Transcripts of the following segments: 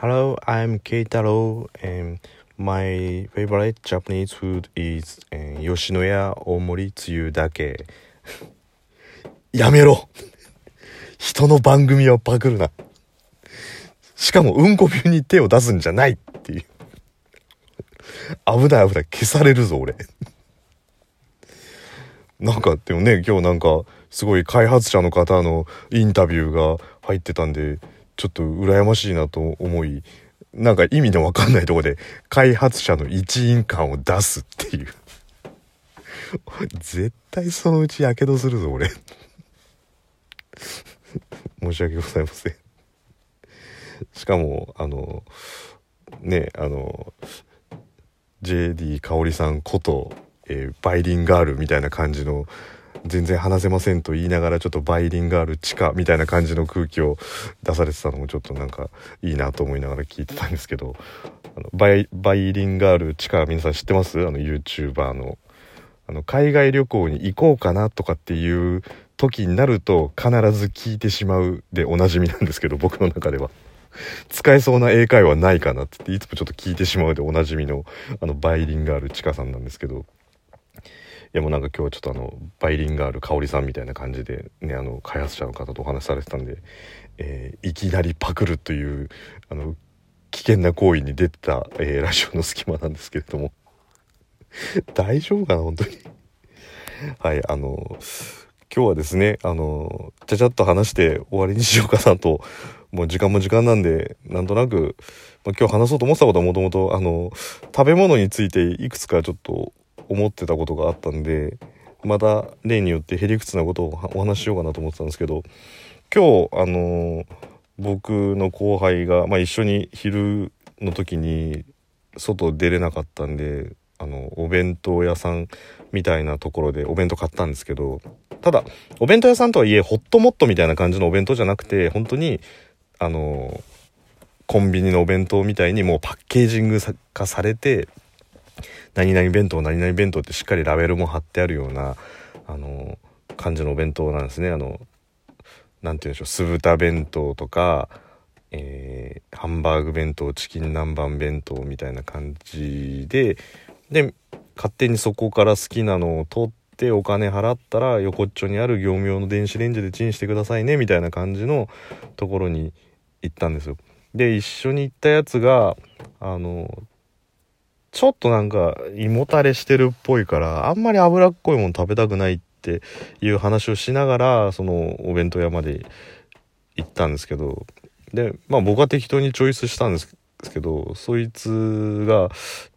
Hello, I'm Keitaro, and my favorite Japanese food is、えー、吉野家大盛りつゆだけ。やめろ人の番組はパクるな。しかも、うんこ病に手を出すんじゃないっていう。危ない危ない。消されるぞ、俺。なんか、でもね、今日なんか、すごい開発者の方のインタビューが入ってたんで、ちょっと羨ましいなと思い、なんか意味のわかんないとこで開発者の一員感を出すっていう。絶対そのうち火傷するぞ、俺。申し訳ございません。しかも、あの、ね、あの、JD 香織さんこと、えー、バイリンガールみたいな感じの全然話せませんと言いながらちょっとバイリンガール地下みたいな感じの空気を出されてたのもちょっとなんかいいなと思いながら聞いてたんですけどあのバイバイリンガール地下皆さん知ってます？あの YouTuber のあの海外旅行に行こうかなとかっていう時になると必ず聞いてしまうでおなじみなんですけど僕の中では。使えそうな英会話ないかなってっていつもちょっと聞いてしまうでおなじみのあのバイリンガールチカさんなんですけどやもうなんか今日はちょっとあのバイリンガール香織さんみたいな感じでねあの開発者の方とお話しされてたんで、えー、いきなりパクるというあの危険な行為に出てた、えー、ラジオの隙間なんですけれども。大丈夫かな本当に。はいあの今日はですねあのちゃちゃっと話して終わりにしようかなともう時間も時間なんでなんとなく、まあ、今日話そうと思ってたことはもともとあの食べ物についていくつかちょっと思ってたことがあったんでまた例によってへりくつなことをお話ししようかなと思ってたんですけど今日あの僕の後輩が、まあ、一緒に昼の時に外出れなかったんであのお弁当屋さんみたいなところでお弁当買ったんですけどただお弁当屋さんとはいえホットモットみたいな感じのお弁当じゃなくて本当にあのコンビニのお弁当みたいにもうパッケージング化されて何々弁当何々弁当ってしっかりラベルも貼ってあるようなあの感じのお弁当なんですねあの何て言うんでしょう酢豚弁当とか、えー、ハンバーグ弁当チキン南蛮弁当みたいな感じでで勝手にそこから好きなのを取ってお金払ったら横っちょにある業務用の電子レンジでチンしてくださいねみたいな感じのところに行ったんですよ。で一緒に行ったやつがあのちょっとなんか胃もたれしてるっぽいからあんまり脂っこいもの食べたくないっていう話をしながらそのお弁当屋まで行ったんですけど。でまあ僕は適当にチョイスしたんですけどそいつが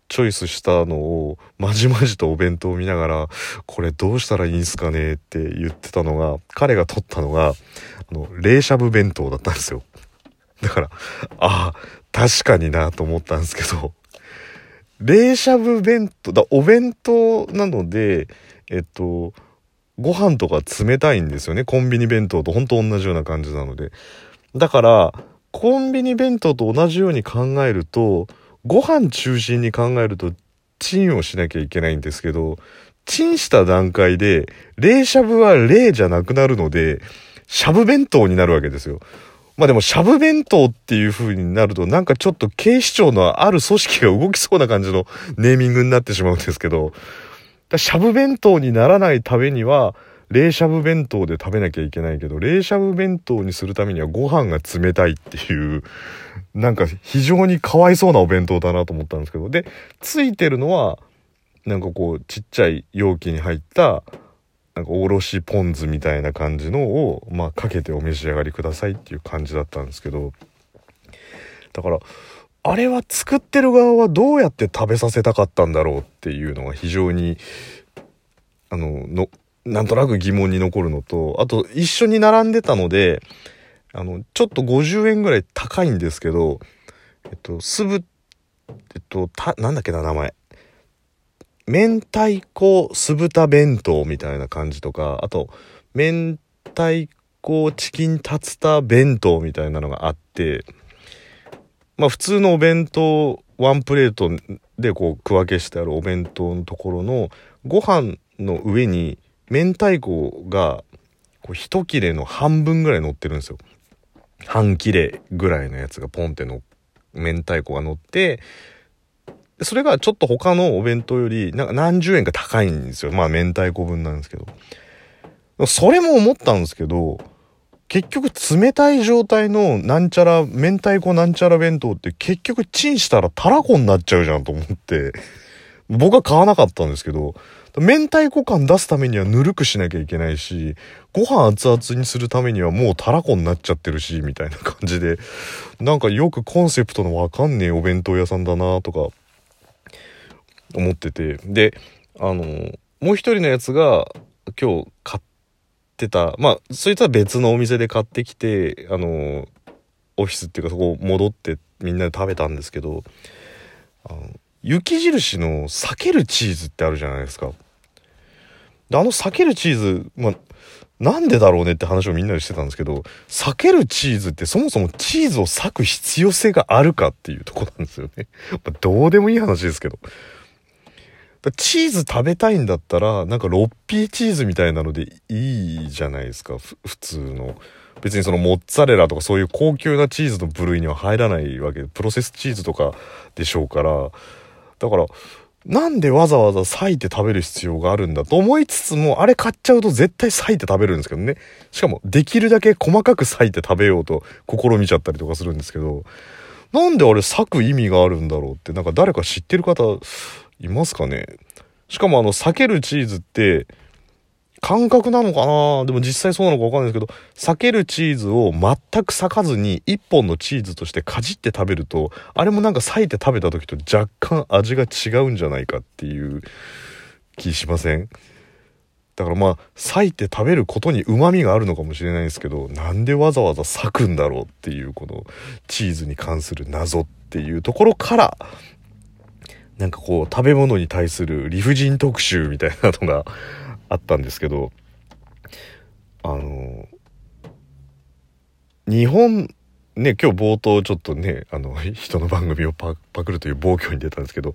チョイスしたのをまじまじとお弁当を見ながらこれどうしたらいいんすかねって言ってたのが彼が取ったのがあの冷しゃぶ弁当だったんですよ。だからああ確かになと思ったんですけど。冷しゃぶ弁当、だ、お弁当なので、えっと、ご飯とか冷たいんですよね。コンビニ弁当と本当同じような感じなので。だから、コンビニ弁当と同じように考えると、ご飯中心に考えると、チンをしなきゃいけないんですけど、チンした段階で、冷しゃぶは冷じゃなくなるので、しゃぶ弁当になるわけですよ。まあでも、しゃぶ弁当っていう風になると、なんかちょっと警視庁のある組織が動きそうな感じのネーミングになってしまうんですけど、しゃぶ弁当にならないためには、冷しゃぶ弁当で食べなきゃいけないけど、冷しゃぶ弁当にするためにはご飯が冷たいっていう、なんか非常にかわいそうなお弁当だなと思ったんですけど、で、ついてるのは、なんかこう、ちっちゃい容器に入った、なんかおろしポン酢みたいな感じのを、まあ、かけてお召し上がりくださいっていう感じだったんですけど、だから、あれは作ってる側はどうやって食べさせたかったんだろうっていうのが非常に、あの、の、なんとなく疑問に残るのと、あと一緒に並んでたので、あの、ちょっと50円ぐらい高いんですけど、えっと、すぶ、えっと、た、なんだっけな、名前。明太子酢豚弁当みたいな感じとか、あと、明太子チキンタツタ弁当みたいなのがあって、まあ普通のお弁当、ワンプレートでこう区分けしてあるお弁当のところのご飯の上に明太子が一切れの半分ぐらい乗ってるんですよ。半切れぐらいのやつがポンって乗っ明太子が乗ってそれがちょっと他のお弁当よりなんか何十円か高いんですよ。まあ明太子分なんですけど。それも思ったんですけど結局冷たい状態のなんちゃら明太子なんちゃら弁当って結局チンしたらたらこになっちゃうじゃんと思って僕は買わなかったんですけど明太子感出すためにはぬるくしなきゃいけないし、ご飯熱々にするためにはもうたらこになっちゃってるし、みたいな感じで、なんかよくコンセプトのわかんねえお弁当屋さんだなとか、思ってて。で、あの、もう一人のやつが今日買ってた、まあ、そいつは別のお店で買ってきて、あの、オフィスっていうかそこ戻ってみんなで食べたんですけど、あの雪印の避けるチーズってあるじゃないですか。であの避けるチーズ、まあ、なんでだろうねって話をみんなでしてたんですけど、避けるチーズってそもそもチーズを裂く必要性があるかっていうとこなんですよね。どうでもいい話ですけど。チーズ食べたいんだったら、なんかロッピーチーズみたいなのでいいじゃないですか、普通の。別にそのモッツァレラとかそういう高級なチーズの部類には入らないわけで、プロセスチーズとかでしょうから、だから、なんでわざわざ裂いて食べる必要があるんだと思いつつも、あれ買っちゃうと絶対裂いて食べるんですけどね。しかも、できるだけ細かく裂いて食べようと試みちゃったりとかするんですけど、なんであれ裂く意味があるんだろうって、なんか誰か知ってる方いますかね。しかもあの、裂けるチーズって、感覚なのかな？でも実際そうなのかわかんないですけど、裂けるチーズを全く裂かずに一本のチーズとしてかじって食べると、あれもなんか裂いて食べた時と若干味が違うんじゃないかっていう気しません？だからまあ、裂いて食べることに旨味があるのかもしれないですけど、なんでわざわざ裂くんだろうっていうこのチーズに関する謎っていうところから、なんかこう食べ物に対する理不尽特集みたいなのが あったんですけどあの日本ね今日冒頭ちょっとねあの 人の番組をパクるという暴挙に出たんですけど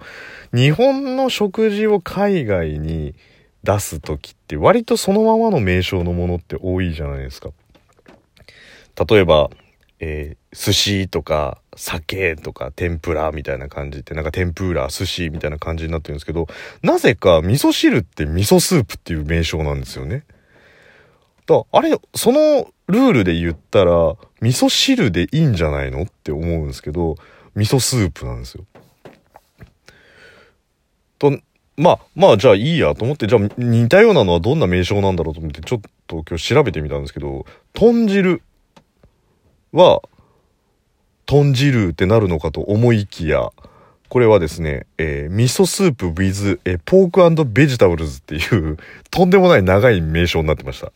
日本の食事を海外に出す時って割とそのままの名称のものって多いじゃないですか。例えば、えー、寿司とか酒とか天ぷらみたいな感じってなんか天ぷら寿司みたいな感じになってるんですけどなぜか味噌汁って味噌スープっていう名称なんですよね。だあれそのルールで言ったら味噌汁でいいんじゃないのって思うんですけど味噌スープなんですよ。とまあまあじゃあいいやと思ってじゃあ似たようなのはどんな名称なんだろうと思ってちょっと今日調べてみたんですけど豚汁は豚汁ってなるのかと思いきや、これはですね、えー、味噌スープ with えー、ポークベジタブルズっていうとんでもない長い名称になってました。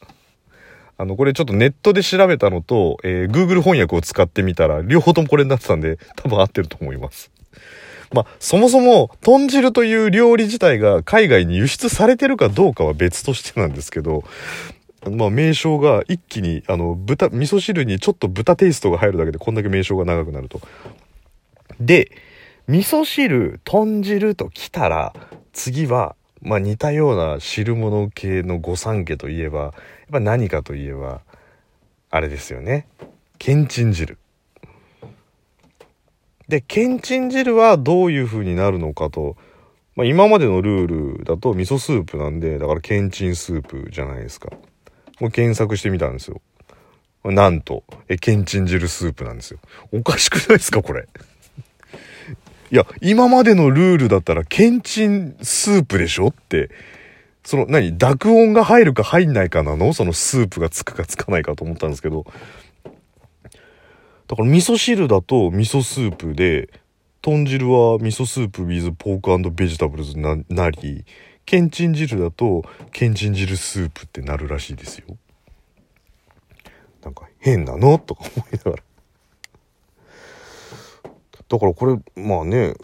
あの、これちょっとネットで調べたのと、えー、Google 翻訳を使ってみたら、両方ともこれになってたんで、多分合ってると思います。まあ、そもそも、豚汁という料理自体が海外に輸出されてるかどうかは別としてなんですけど、まあ、名称が一気に、あの、豚、味噌汁にちょっと豚テイストが入るだけでこんだけ名称が長くなると。で、味噌汁、豚汁と来たら、次は、まあ似たような汁物系の御三家といえば、やっぱ何かといえば、あれですよね。けんちん汁。で、けんちん汁はどういう風になるのかと、まあ今までのルールだと味噌スープなんで、だからけんちんスープじゃないですか。もう検索してみたんですよ。なんと、え、けんちん汁スープなんですよ。おかしくないですか、これ？いや、今までのルールだったら、けんちんスープでしょ？って、その、何濁音が入るか入んないかなの？そのスープがつくかつかないかと思ったんですけど。だから味噌汁だと味噌スープで、豚汁は味噌スープ with ポークベジタブルズななり、けんちん汁だとけんちん汁スープってなるらしいですよ。なんか変なの？とか思いながら。だからこれまあね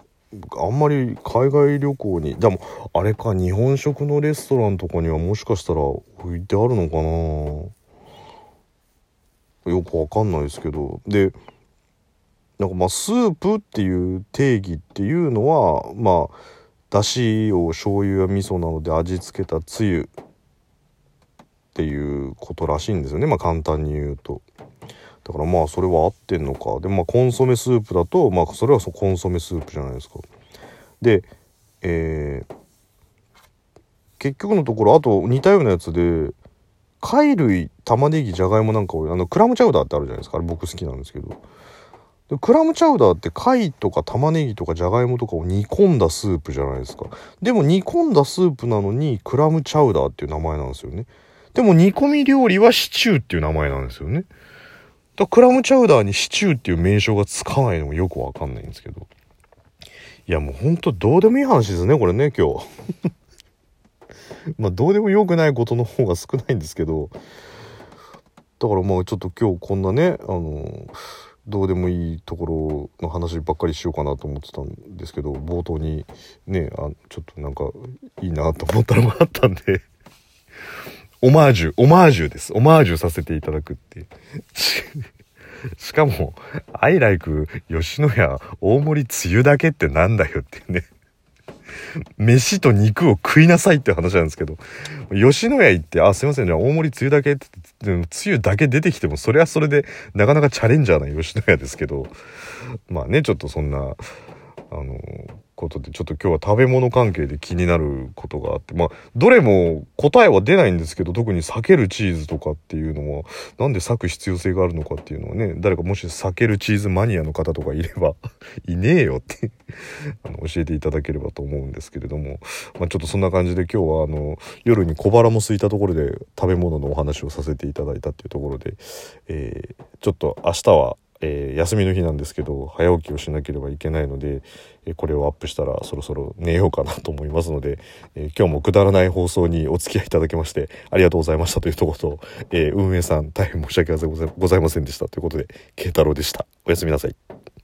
あんまり海外旅行にでもあれか日本食のレストランとかにはもしかしたら置いてあるのかな？よくわかんないですけど。でなんかまあスープっていう定義っていうのはまあだしを醤油や味噌などで味付けたつゆっていうことらしいんですよね。まあ簡単に言うと。だからまあそれは合ってんのか。でまあコンソメスープだとまあそれはそコンソメスープじゃないですか。でえー、結局のところあと似たようなやつで貝類玉ねぎじゃがいもなんかをあのクラムチャウダーってあるじゃないですか。あれ僕好きなんですけど。でクラムチャウダーって貝とか玉ねぎとかじゃがいもとかを煮込んだスープじゃないですか。でも煮込んだスープなのにクラムチャウダーっていう名前なんですよね。でも煮込み料理はシチューっていう名前なんですよね。だクラムチャウダーにシチューっていう名称がつかないのもよくわかんないんですけど。いやもうほんとどうでもいい話ですねこれね今日。まあどうでもよくないことの方が少ないんですけど。だからまあちょっと今日こんなねあのどうでもいいところの話ばっかりしようかなと思ってたんですけど冒頭にねあちょっとなんかいいなと思ったのがあったんで。オマージュオマージュです。オマージュさせていただくって。しかも「I like 吉野家大盛りつゆだけってなんだよ」っていうね。飯と肉を食いなさいって話なんですけど、吉野家行って、あ、すいません、じゃあ大盛りつゆだけって、つゆだけ出てきても、それはそれで、なかなかチャレンジャーな吉野家ですけど、まあね、ちょっとそんな、あの、ことでちょっと今日は食べ物関係で気になることがあってまあどれも答えは出ないんですけど特に避けるチーズとかっていうのはなんで裂く必要性があるのかっていうのはね誰かもし避けるチーズマニアの方とかいればいねえよって あの教えていただければと思うんですけれども、まあ、ちょっとそんな感じで今日はあの夜に小腹も空いたところで食べ物のお話をさせていただいたっていうところで、えー、ちょっと明日はえー、休みの日なんですけど早起きをしなければいけないので、えー、これをアップしたらそろそろ寝ようかなと思いますので、えー、今日もくだらない放送にお付き合いいただきましてありがとうございましたというとこと、え運営さん大変申し訳ございませんでしたということで慶太郎でした。おやすみなさい。